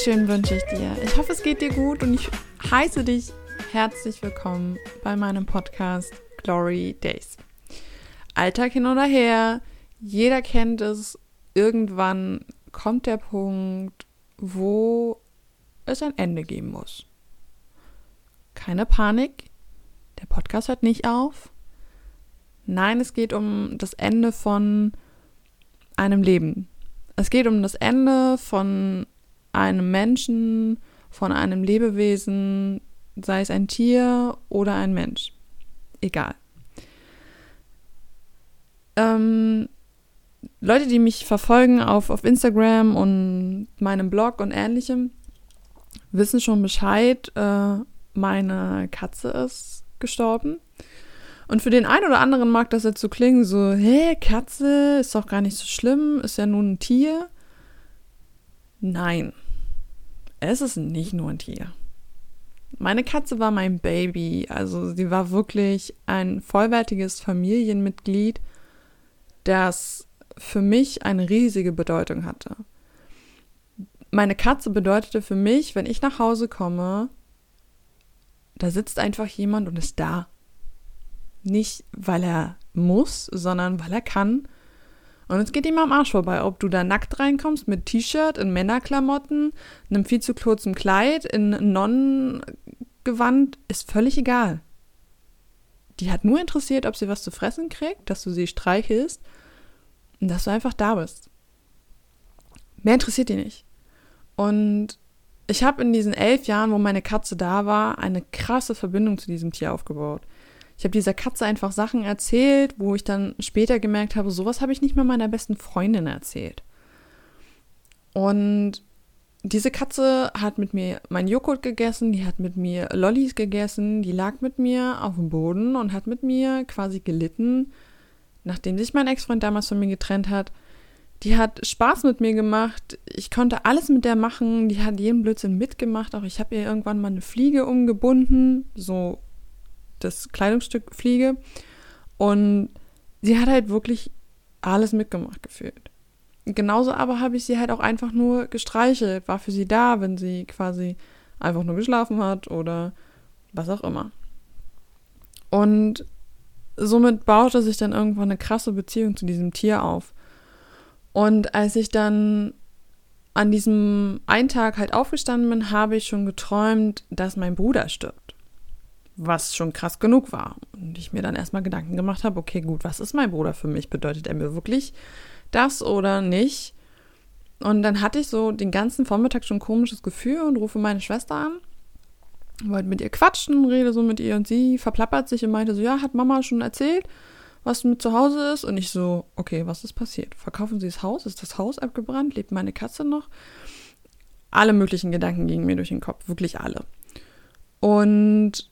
wunderschönen wünsche ich dir. Ich hoffe, es geht dir gut und ich heiße dich herzlich willkommen bei meinem Podcast Glory Days. Alltag hin oder her, jeder kennt es. Irgendwann kommt der Punkt, wo es ein Ende geben muss. Keine Panik, der Podcast hört nicht auf. Nein, es geht um das Ende von einem Leben. Es geht um das Ende von einem Menschen, von einem Lebewesen, sei es ein Tier oder ein Mensch. Egal. Ähm, Leute, die mich verfolgen auf, auf Instagram und meinem Blog und ähnlichem, wissen schon Bescheid. Äh, meine Katze ist gestorben. Und für den einen oder anderen mag das jetzt so klingen, so, hä, Katze, ist doch gar nicht so schlimm, ist ja nur ein Tier. Nein, es ist nicht nur ein Tier. Meine Katze war mein Baby, also sie war wirklich ein vollwertiges Familienmitglied, das für mich eine riesige Bedeutung hatte. Meine Katze bedeutete für mich, wenn ich nach Hause komme, da sitzt einfach jemand und ist da. Nicht, weil er muss, sondern weil er kann und es geht ihm am Arsch vorbei, ob du da nackt reinkommst mit T-Shirt, in Männerklamotten, einem viel zu kurzen Kleid, in Nonnengewand, ist völlig egal. Die hat nur interessiert, ob sie was zu fressen kriegt, dass du sie streichelst und dass du einfach da bist. Mehr interessiert die nicht. Und ich habe in diesen elf Jahren, wo meine Katze da war, eine krasse Verbindung zu diesem Tier aufgebaut. Ich habe dieser Katze einfach Sachen erzählt, wo ich dann später gemerkt habe, sowas habe ich nicht mehr meiner besten Freundin erzählt. Und diese Katze hat mit mir mein Joghurt gegessen, die hat mit mir Lollis gegessen, die lag mit mir auf dem Boden und hat mit mir quasi gelitten, nachdem sich mein Ex-Freund damals von mir getrennt hat. Die hat Spaß mit mir gemacht. Ich konnte alles mit der machen. Die hat jeden Blödsinn mitgemacht. Auch ich habe ihr irgendwann mal eine Fliege umgebunden, so das Kleidungsstück fliege. Und sie hat halt wirklich alles mitgemacht gefühlt. Genauso aber habe ich sie halt auch einfach nur gestreichelt, war für sie da, wenn sie quasi einfach nur geschlafen hat oder was auch immer. Und somit baute sich dann irgendwann eine krasse Beziehung zu diesem Tier auf. Und als ich dann an diesem einen Tag halt aufgestanden bin, habe ich schon geträumt, dass mein Bruder stirbt was schon krass genug war. Und ich mir dann erstmal Gedanken gemacht habe, okay, gut, was ist mein Bruder für mich? Bedeutet er mir wirklich das oder nicht? Und dann hatte ich so den ganzen Vormittag schon ein komisches Gefühl und rufe meine Schwester an, wollte mit ihr quatschen, rede so mit ihr und sie verplappert sich und meinte so, ja, hat Mama schon erzählt, was mit zu Hause ist? Und ich so, okay, was ist passiert? Verkaufen sie das Haus? Ist das Haus abgebrannt? Lebt meine Katze noch? Alle möglichen Gedanken gingen mir durch den Kopf, wirklich alle. Und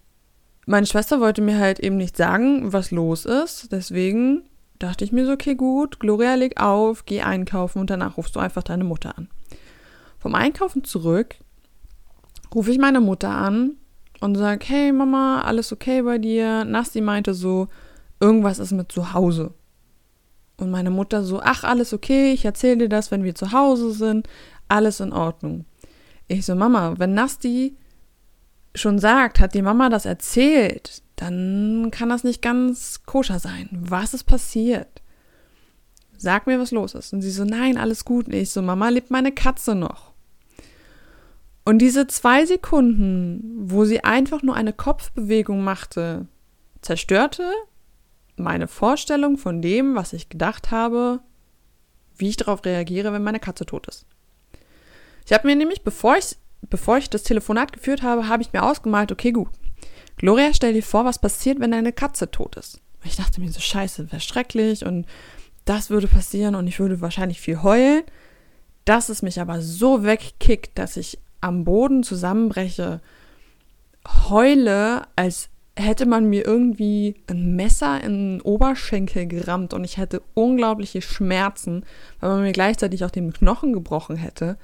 meine Schwester wollte mir halt eben nicht sagen, was los ist. Deswegen dachte ich mir so, okay, gut, Gloria, leg auf, geh einkaufen und danach rufst du einfach deine Mutter an. Vom Einkaufen zurück rufe ich meine Mutter an und sage, hey Mama, alles okay bei dir? Nasti meinte so, irgendwas ist mit zu Hause. Und meine Mutter so, ach, alles okay, ich erzähle dir das, wenn wir zu Hause sind, alles in Ordnung. Ich so, Mama, wenn Nasti schon sagt, hat die Mama das erzählt, dann kann das nicht ganz koscher sein. Was ist passiert? Sag mir, was los ist. Und sie so, nein, alles gut. Und ich so, Mama, lebt meine Katze noch? Und diese zwei Sekunden, wo sie einfach nur eine Kopfbewegung machte, zerstörte meine Vorstellung von dem, was ich gedacht habe, wie ich darauf reagiere, wenn meine Katze tot ist. Ich habe mir nämlich, bevor ich bevor ich das Telefonat geführt habe, habe ich mir ausgemalt, okay, gut. Gloria, stell dir vor, was passiert, wenn deine Katze tot ist. Ich dachte mir so, scheiße, wäre schrecklich und das würde passieren und ich würde wahrscheinlich viel heulen. Dass es mich aber so wegkickt, dass ich am Boden zusammenbreche, heule, als hätte man mir irgendwie ein Messer in den Oberschenkel gerammt und ich hätte unglaubliche Schmerzen, weil man mir gleichzeitig auch den Knochen gebrochen hätte.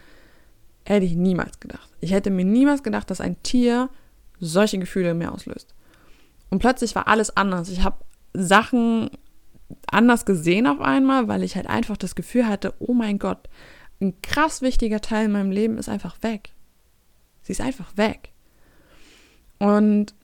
Hätte ich niemals gedacht. Ich hätte mir niemals gedacht, dass ein Tier solche Gefühle in mir auslöst. Und plötzlich war alles anders. Ich habe Sachen anders gesehen auf einmal, weil ich halt einfach das Gefühl hatte, oh mein Gott, ein krass wichtiger Teil in meinem Leben ist einfach weg. Sie ist einfach weg. Und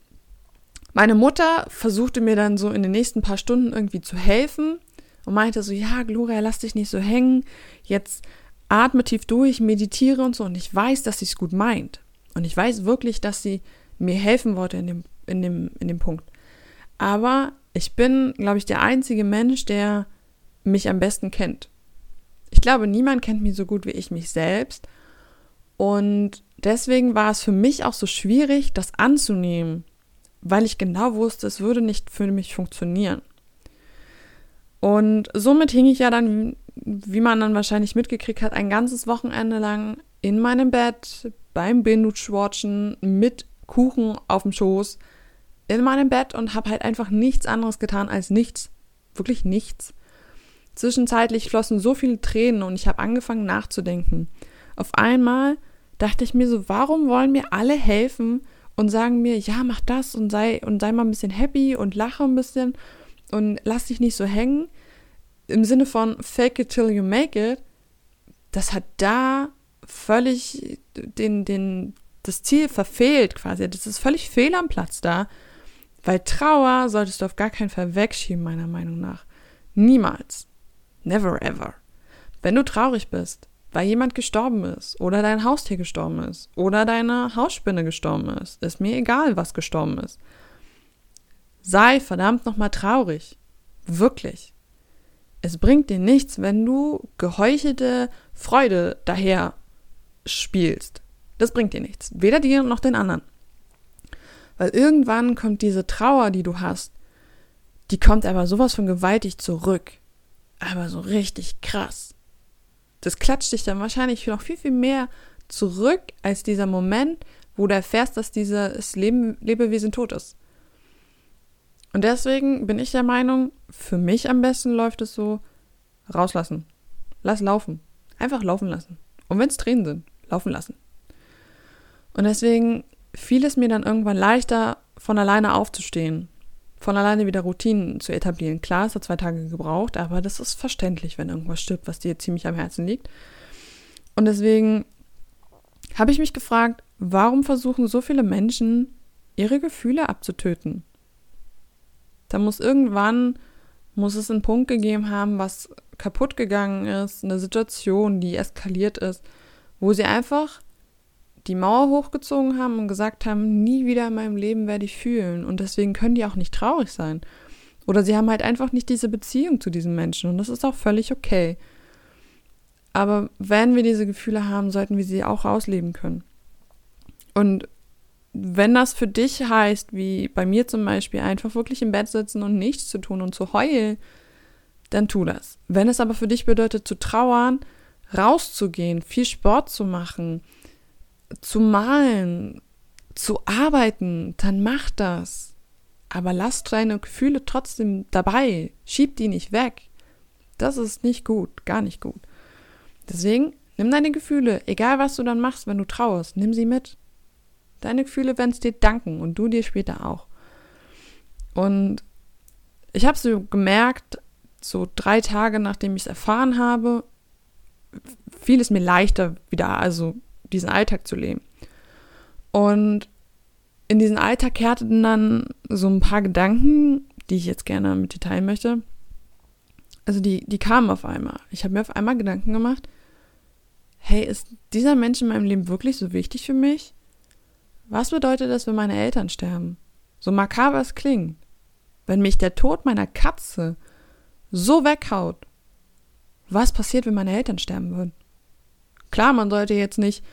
meine Mutter versuchte mir dann so in den nächsten paar Stunden irgendwie zu helfen und meinte so, ja, Gloria, lass dich nicht so hängen. Jetzt atme tief durch, meditiere und so. Und ich weiß, dass sie es gut meint. Und ich weiß wirklich, dass sie mir helfen wollte in dem, in dem, in dem Punkt. Aber ich bin, glaube ich, der einzige Mensch, der mich am besten kennt. Ich glaube, niemand kennt mich so gut wie ich mich selbst. Und deswegen war es für mich auch so schwierig, das anzunehmen, weil ich genau wusste, es würde nicht für mich funktionieren. Und somit hing ich ja dann, wie man dann wahrscheinlich mitgekriegt hat, ein ganzes Wochenende lang in meinem Bett beim Binge-Watchen mit Kuchen auf dem Schoß in meinem Bett und habe halt einfach nichts anderes getan als nichts. Wirklich nichts. Zwischenzeitlich flossen so viele Tränen und ich habe angefangen nachzudenken. Auf einmal dachte ich mir so, warum wollen mir alle helfen und sagen mir, ja, mach das und sei und sei mal ein bisschen happy und lache ein bisschen und lass dich nicht so hängen. Im Sinne von fake it till you make it. Das hat da völlig den, den, das Ziel verfehlt quasi. Das ist völlig fehl am Platz da. Weil Trauer solltest du auf gar keinen Fall wegschieben, meiner Meinung nach. Niemals. Never ever. Wenn du traurig bist, weil jemand gestorben ist oder dein Haustier gestorben ist oder deine Hausspinne gestorben ist, ist mir egal, was gestorben ist. Sei verdammt nochmal traurig. Wirklich. Es bringt dir nichts, wenn du geheuchelte Freude daher spielst. Das bringt dir nichts. Weder dir noch den anderen. Weil irgendwann kommt diese Trauer, die du hast, die kommt aber sowas von gewaltig zurück. Aber so richtig krass. Das klatscht dich dann wahrscheinlich noch viel, viel mehr zurück als dieser Moment, wo du erfährst, dass dieses Leben, Lebewesen tot ist. Und deswegen bin ich der Meinung, für mich am besten läuft es so, rauslassen. Lass laufen. Einfach laufen lassen. Und wenn es Tränen sind, laufen lassen. Und deswegen fiel es mir dann irgendwann leichter, von alleine aufzustehen, von alleine wieder Routinen zu etablieren. Klar, es hat zwei Tage gebraucht, aber das ist verständlich, wenn irgendwas stirbt, was dir ziemlich am Herzen liegt. Und deswegen habe ich mich gefragt, warum versuchen so viele Menschen, ihre Gefühle abzutöten? Da muss irgendwann, muss es einen Punkt gegeben haben, was kaputt gegangen ist, eine Situation, die eskaliert ist, wo sie einfach die Mauer hochgezogen haben und gesagt haben, nie wieder in meinem Leben werde ich fühlen. Und deswegen können die auch nicht traurig sein. Oder sie haben halt einfach nicht diese Beziehung zu diesen Menschen. Und das ist auch völlig okay. Aber wenn wir diese Gefühle haben, sollten wir sie auch ausleben können. Und wenn das für dich heißt, wie bei mir zum Beispiel, einfach wirklich im Bett sitzen und nichts zu tun und zu heulen, dann tu das. Wenn es aber für dich bedeutet, zu trauern, rauszugehen, viel Sport zu machen, zu malen, zu arbeiten, dann mach das. Aber lass deine Gefühle trotzdem dabei. Schieb die nicht weg. Das ist nicht gut, gar nicht gut. Deswegen nimm deine Gefühle, egal was du dann machst, wenn du trauerst, nimm sie mit. Deine Gefühle werden es dir danken und du dir später auch. Und ich habe so gemerkt, so drei Tage nachdem ich es erfahren habe, fiel es mir leichter wieder, also diesen Alltag zu leben. Und in diesen Alltag kehrten dann so ein paar Gedanken, die ich jetzt gerne mit dir teilen möchte. Also die, die kamen auf einmal. Ich habe mir auf einmal Gedanken gemacht, hey, ist dieser Mensch in meinem Leben wirklich so wichtig für mich? Was bedeutet das, wenn meine Eltern sterben? So makaber es klingt. Wenn mich der Tod meiner Katze so weghaut, was passiert, wenn meine Eltern sterben würden? Klar, man sollte jetzt nicht,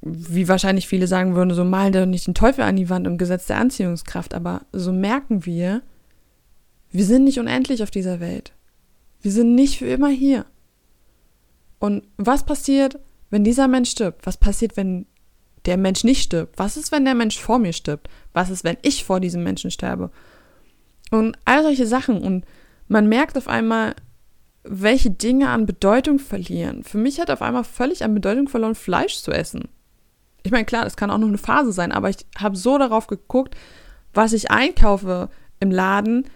wie wahrscheinlich viele sagen würden, so malen doch nicht den Teufel an die Wand im Gesetz der Anziehungskraft, aber so merken wir, wir sind nicht unendlich auf dieser Welt. Wir sind nicht für immer hier. Und was passiert, wenn dieser Mensch stirbt? Was passiert, wenn der Mensch nicht stirbt? Was ist, wenn der Mensch vor mir stirbt? Was ist, wenn ich vor diesem Menschen sterbe? Und all solche Sachen. Und man merkt auf einmal, welche Dinge an Bedeutung verlieren. Für mich hat auf einmal völlig an Bedeutung verloren, Fleisch zu essen. Ich meine, klar, das kann auch noch eine Phase sein, aber ich habe so darauf geguckt, was ich einkaufe im Laden.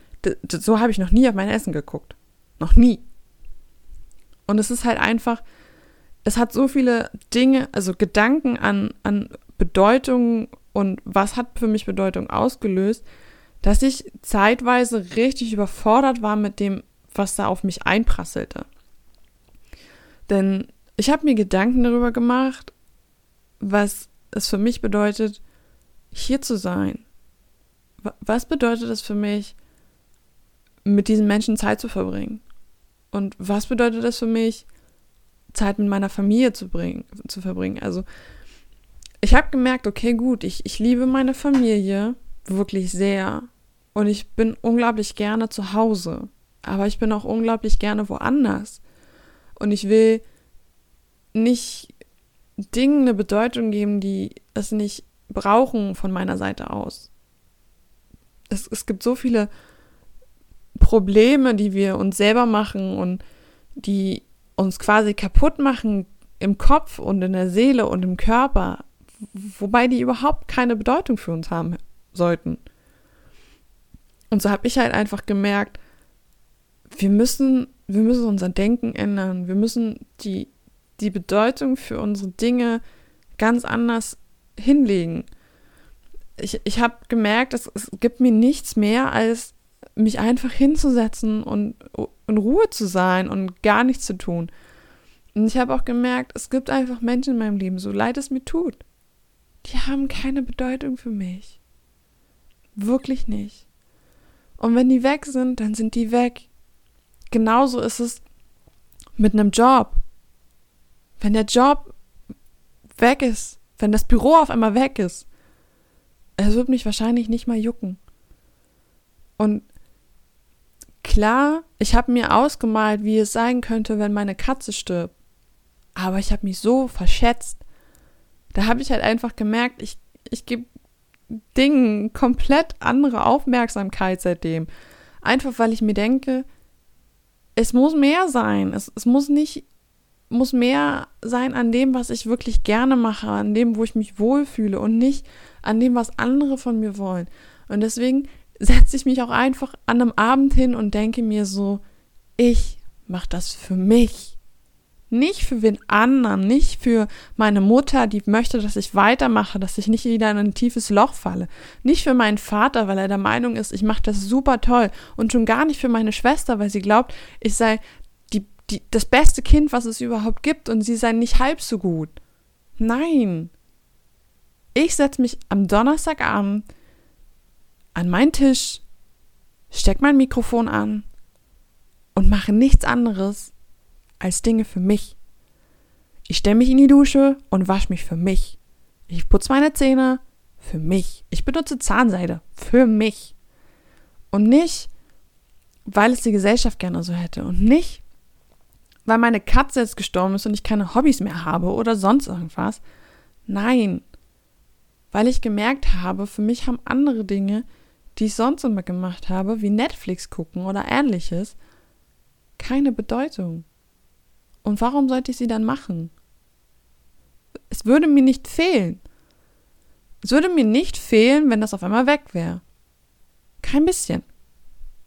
So habe ich noch nie auf mein Essen geguckt. Noch nie. Und es ist halt einfach, es hat so viele Dinge, also Gedanken an, an Bedeutung und was hat für mich Bedeutung ausgelöst, dass ich zeitweise richtig überfordert war mit dem, was da auf mich einprasselte. Denn ich habe mir Gedanken darüber gemacht, was es für mich bedeutet, hier zu sein. Was bedeutet es für mich, mit diesen Menschen Zeit zu verbringen? Und was bedeutet es für mich, Zeit mit meiner Familie zu, bringen, zu verbringen? Also, ich habe gemerkt, okay, gut, ich, ich liebe meine Familie wirklich sehr. Und ich bin unglaublich gerne zu Hause. Aber ich bin auch unglaublich gerne woanders. Und ich will nicht Dingen eine Bedeutung geben, die es nicht brauchen von meiner Seite aus. Es, es gibt so viele Probleme, die wir uns selber machen und die uns quasi kaputt machen im Kopf und in der Seele und im Körper, wobei die überhaupt keine Bedeutung für uns haben sollten. Und so habe ich halt einfach gemerkt, wir müssen, wir müssen unser Denken ändern. Wir müssen die, die Bedeutung für unsere Dinge ganz anders hinlegen. Ich, ich habe gemerkt, es, es gibt mir nichts mehr, als mich einfach hinzusetzen und in Ruhe zu sein und gar nichts zu tun. Und ich habe auch gemerkt, es gibt einfach Menschen in meinem Leben, so leid es mir tut, die haben keine Bedeutung für mich. Wirklich nicht. Und wenn die weg sind, dann sind die weg. Genauso ist es mit einem Job. Wenn der Job weg ist, wenn das Büro auf einmal weg ist, es wird mich wahrscheinlich nicht mal jucken. Und klar, ich habe mir ausgemalt, wie es sein könnte, wenn meine Katze stirbt. Aber ich habe mich so verschätzt. Da habe ich halt einfach gemerkt, ich, ich gebe Dingen komplett andere Aufmerksamkeit seitdem. Einfach weil ich mir denke, es muss mehr sein. Es, es muss nicht, muss mehr sein an dem, was ich wirklich gerne mache, an dem, wo ich mich wohlfühle und nicht an dem, was andere von mir wollen. Und deswegen setze ich mich auch einfach an einem Abend hin und denke mir so, ich mache das für mich. Nicht für wen anderen, nicht für meine Mutter, die möchte, dass ich weitermache, dass ich nicht wieder in ein tiefes Loch falle. Nicht für meinen Vater, weil er der Meinung ist, ich mache das super toll. Und schon gar nicht für meine Schwester, weil sie glaubt, ich sei die, die, das beste Kind, was es überhaupt gibt und sie sei nicht halb so gut. Nein. Ich setze mich am Donnerstagabend an meinen Tisch, steck mein Mikrofon an und mache nichts anderes als Dinge für mich. Ich stelle mich in die Dusche und wasche mich für mich. Ich putze meine Zähne für mich. Ich benutze Zahnseide für mich. Und nicht, weil es die Gesellschaft gerne so hätte. Und nicht, weil meine Katze jetzt gestorben ist und ich keine Hobbys mehr habe oder sonst irgendwas. Nein, weil ich gemerkt habe, für mich haben andere Dinge, die ich sonst immer gemacht habe, wie Netflix gucken oder ähnliches, keine Bedeutung. Und warum sollte ich sie dann machen? Es würde mir nicht fehlen. Es würde mir nicht fehlen, wenn das auf einmal weg wäre. Kein bisschen.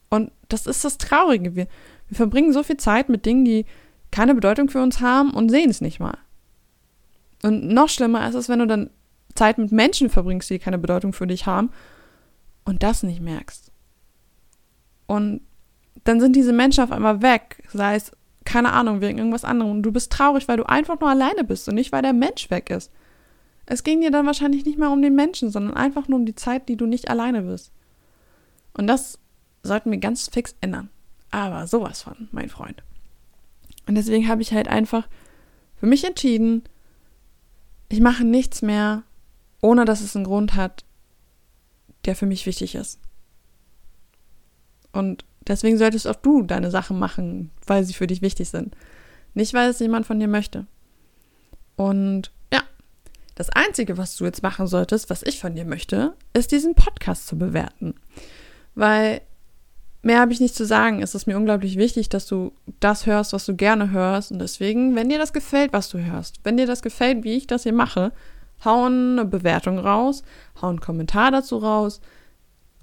Und das ist das Traurige. Wir, wir verbringen so viel Zeit mit Dingen, die keine Bedeutung für uns haben und sehen es nicht mal. Und noch schlimmer ist es, wenn du dann Zeit mit Menschen verbringst, die keine Bedeutung für dich haben und das nicht merkst. Und dann sind diese Menschen auf einmal weg, sei es keine Ahnung, wegen irgendwas anderem. Und du bist traurig, weil du einfach nur alleine bist und nicht, weil der Mensch weg ist. Es ging dir dann wahrscheinlich nicht mehr um den Menschen, sondern einfach nur um die Zeit, die du nicht alleine bist. Und das sollten wir ganz fix ändern. Aber sowas von, mein Freund. Und deswegen habe ich halt einfach für mich entschieden, ich mache nichts mehr, ohne dass es einen Grund hat, der für mich wichtig ist. Und Deswegen solltest auch du deine Sachen machen, weil sie für dich wichtig sind. Nicht, weil es jemand von dir möchte. Und ja, das Einzige, was du jetzt machen solltest, was ich von dir möchte, ist diesen Podcast zu bewerten. Weil mehr habe ich nicht zu sagen. Es ist mir unglaublich wichtig, dass du das hörst, was du gerne hörst. Und deswegen, wenn dir das gefällt, was du hörst, wenn dir das gefällt, wie ich das hier mache, hau eine Bewertung raus, hau einen Kommentar dazu raus,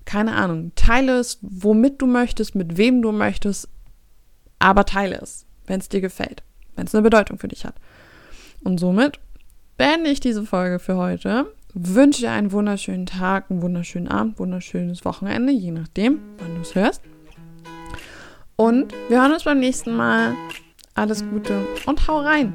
keine Ahnung, teile es, womit du möchtest, mit wem du möchtest, aber teile es, wenn es dir gefällt, wenn es eine Bedeutung für dich hat. Und somit beende ich diese Folge für heute. Wünsche dir einen wunderschönen Tag, einen wunderschönen Abend, wunderschönes Wochenende, je nachdem, wann du es hörst. Und wir hören uns beim nächsten Mal. Alles Gute und hau rein!